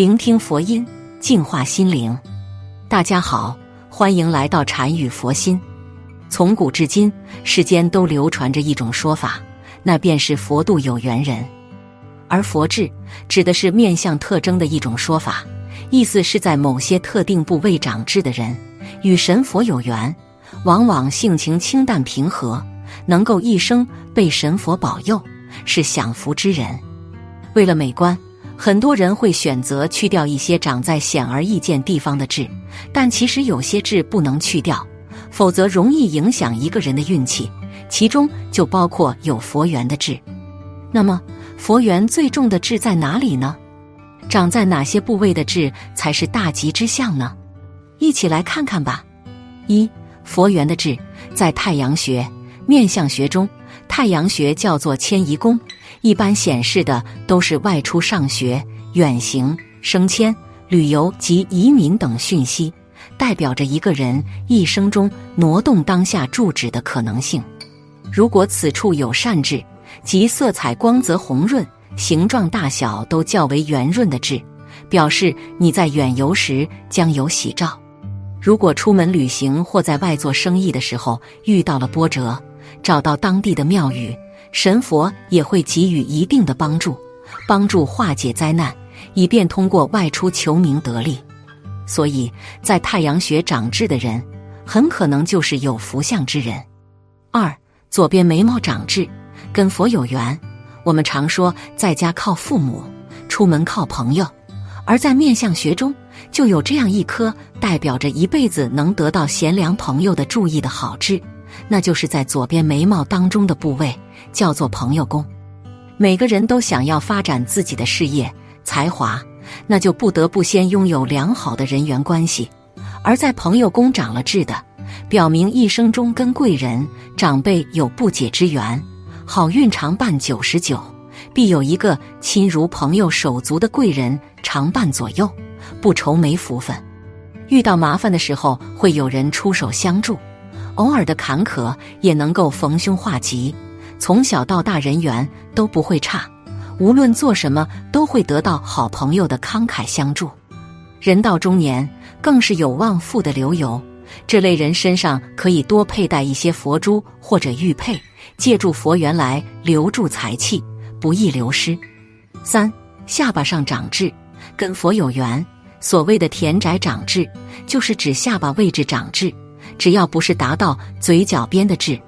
聆听佛音，净化心灵。大家好，欢迎来到禅语佛心。从古至今，世间都流传着一种说法，那便是佛度有缘人。而佛智指的是面相特征的一种说法，意思是在某些特定部位长痣的人，与神佛有缘，往往性情清淡平和，能够一生被神佛保佑，是享福之人。为了美观。很多人会选择去掉一些长在显而易见地方的痣，但其实有些痣不能去掉，否则容易影响一个人的运气。其中就包括有佛缘的痣。那么，佛缘最重的痣在哪里呢？长在哪些部位的痣才是大吉之相呢？一起来看看吧。一、佛缘的痣，在太阳穴、面相学中，太阳穴叫做迁移宫。一般显示的都是外出上学、远行、升迁、旅游及移民等讯息，代表着一个人一生中挪动当下住址的可能性。如果此处有善痣，即色彩光泽红润、形状大小都较为圆润的痣，表示你在远游时将有喜兆。如果出门旅行或在外做生意的时候遇到了波折，找到当地的庙宇。神佛也会给予一定的帮助，帮助化解灾难，以便通过外出求名得利。所以在太阳穴长痣的人，很可能就是有福相之人。二，左边眉毛长痣，跟佛有缘。我们常说，在家靠父母，出门靠朋友，而在面相学中，就有这样一颗代表着一辈子能得到贤良朋友的注意的好痣，那就是在左边眉毛当中的部位。叫做朋友宫，每个人都想要发展自己的事业才华，那就不得不先拥有良好的人缘关系。而在朋友宫长了痣的，表明一生中跟贵人、长辈有不解之缘，好运常伴九十九，必有一个亲如朋友手足的贵人常伴左右，不愁没福分。遇到麻烦的时候，会有人出手相助；偶尔的坎坷，也能够逢凶化吉。从小到大，人缘都不会差，无论做什么都会得到好朋友的慷慨相助。人到中年，更是有望富的流油。这类人身上可以多佩戴一些佛珠或者玉佩，借助佛缘来留住财气，不易流失。三下巴上长痣，跟佛有缘。所谓的田宅长痣，就是指下巴位置长痣，只要不是达到嘴角边的痣。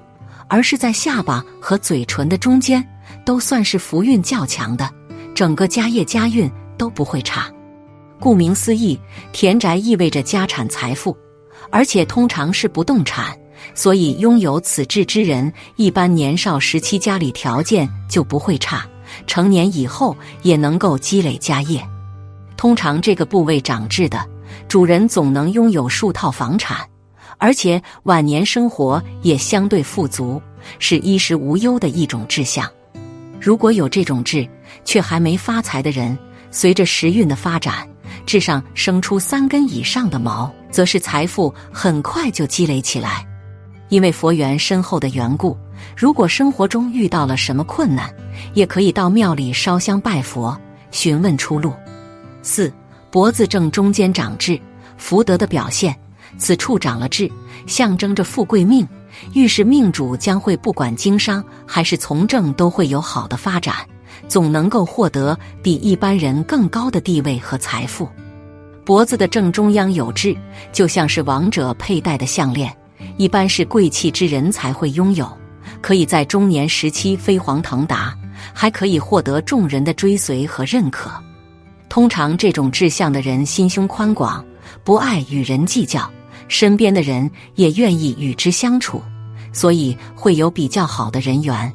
而是在下巴和嘴唇的中间，都算是福运较强的，整个家业家运都不会差。顾名思义，田宅意味着家产财富，而且通常是不动产，所以拥有此痣之人，一般年少时期家里条件就不会差，成年以后也能够积累家业。通常这个部位长痣的主人，总能拥有数套房产。而且晚年生活也相对富足，是衣食无忧的一种志向。如果有这种志却还没发财的人，随着时运的发展，志上生出三根以上的毛，则是财富很快就积累起来。因为佛缘深厚的缘故，如果生活中遇到了什么困难，也可以到庙里烧香拜佛，询问出路。四脖子正中间长痣，福德的表现。此处长了痣，象征着富贵命，预示命主将会不管经商还是从政都会有好的发展，总能够获得比一般人更高的地位和财富。脖子的正中央有痣，就像是王者佩戴的项链，一般是贵气之人才会拥有，可以在中年时期飞黄腾达，还可以获得众人的追随和认可。通常这种志向的人心胸宽广，不爱与人计较。身边的人也愿意与之相处，所以会有比较好的人缘。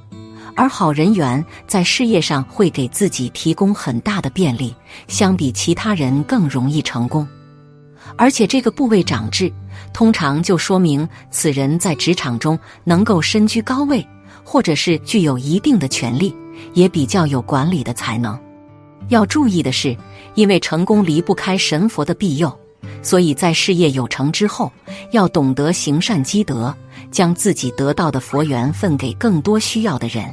而好人缘在事业上会给自己提供很大的便利，相比其他人更容易成功。而且这个部位长痣，通常就说明此人在职场中能够身居高位，或者是具有一定的权利，也比较有管理的才能。要注意的是，因为成功离不开神佛的庇佑。所以在事业有成之后，要懂得行善积德，将自己得到的佛缘分给更多需要的人。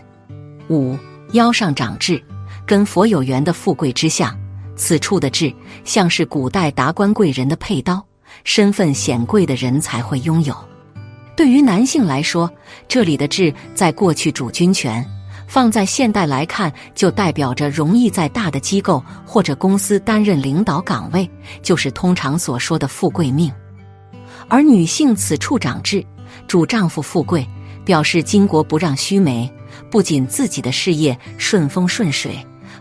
五腰上长痣，跟佛有缘的富贵之相，此处的痣像是古代达官贵人的佩刀，身份显贵的人才会拥有。对于男性来说，这里的痣在过去主军权，放在现代来看，就代表着容易在大的机构或者公司担任领导岗位，就是通常所说的富贵命。而女性此处长痣，主丈夫富贵，表示巾帼不让须眉，不仅自己的事业顺风顺水。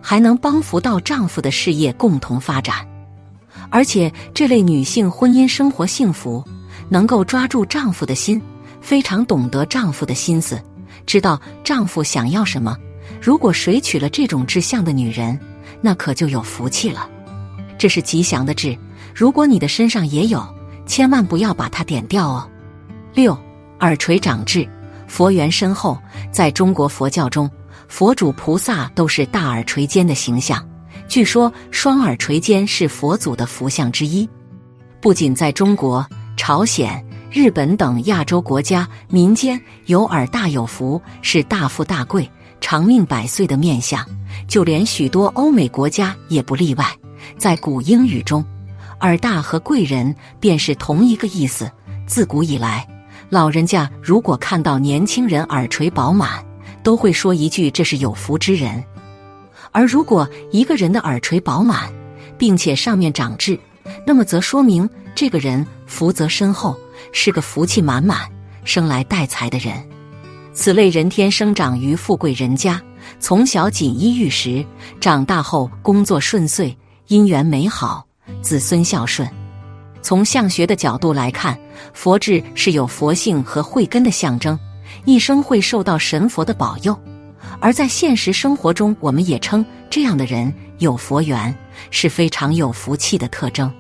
还能帮扶到丈夫的事业共同发展，而且这类女性婚姻生活幸福，能够抓住丈夫的心，非常懂得丈夫的心思，知道丈夫想要什么。如果谁娶了这种志向的女人，那可就有福气了。这是吉祥的痣，如果你的身上也有，千万不要把它点掉哦。六耳垂长痣，佛缘深厚，在中国佛教中。佛主菩萨都是大耳垂肩的形象，据说双耳垂肩是佛祖的福相之一。不仅在中国、朝鲜、日本等亚洲国家，民间有耳大有福，是大富大贵、长命百岁的面相，就连许多欧美国家也不例外。在古英语中，耳大和贵人便是同一个意思。自古以来，老人家如果看到年轻人耳垂饱满，都会说一句：“这是有福之人。”而如果一个人的耳垂饱满，并且上面长痣，那么则说明这个人福泽深厚，是个福气满满、生来带财的人。此类人天生长于富贵人家，从小锦衣玉食，长大后工作顺遂，姻缘美好，子孙孝顺。从相学的角度来看，佛痣是有佛性和慧根的象征。一生会受到神佛的保佑，而在现实生活中，我们也称这样的人有佛缘，是非常有福气的特征。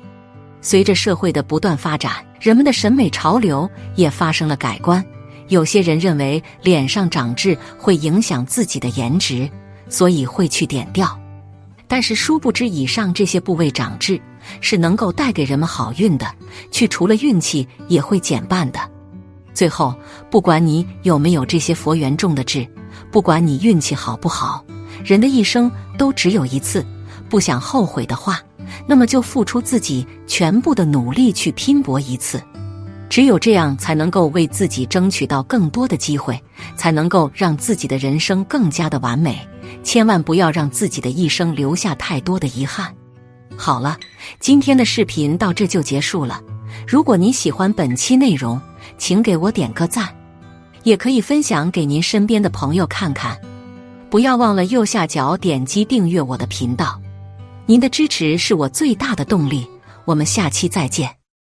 随着社会的不断发展，人们的审美潮流也发生了改观。有些人认为脸上长痣会影响自己的颜值，所以会去点掉。但是殊不知，以上这些部位长痣是能够带给人们好运的，去除了运气也会减半的。最后，不管你有没有这些佛缘种的痣，不管你运气好不好，人的一生都只有一次。不想后悔的话，那么就付出自己全部的努力去拼搏一次。只有这样，才能够为自己争取到更多的机会，才能够让自己的人生更加的完美。千万不要让自己的一生留下太多的遗憾。好了，今天的视频到这就结束了。如果您喜欢本期内容，请给我点个赞，也可以分享给您身边的朋友看看。不要忘了右下角点击订阅我的频道，您的支持是我最大的动力。我们下期再见。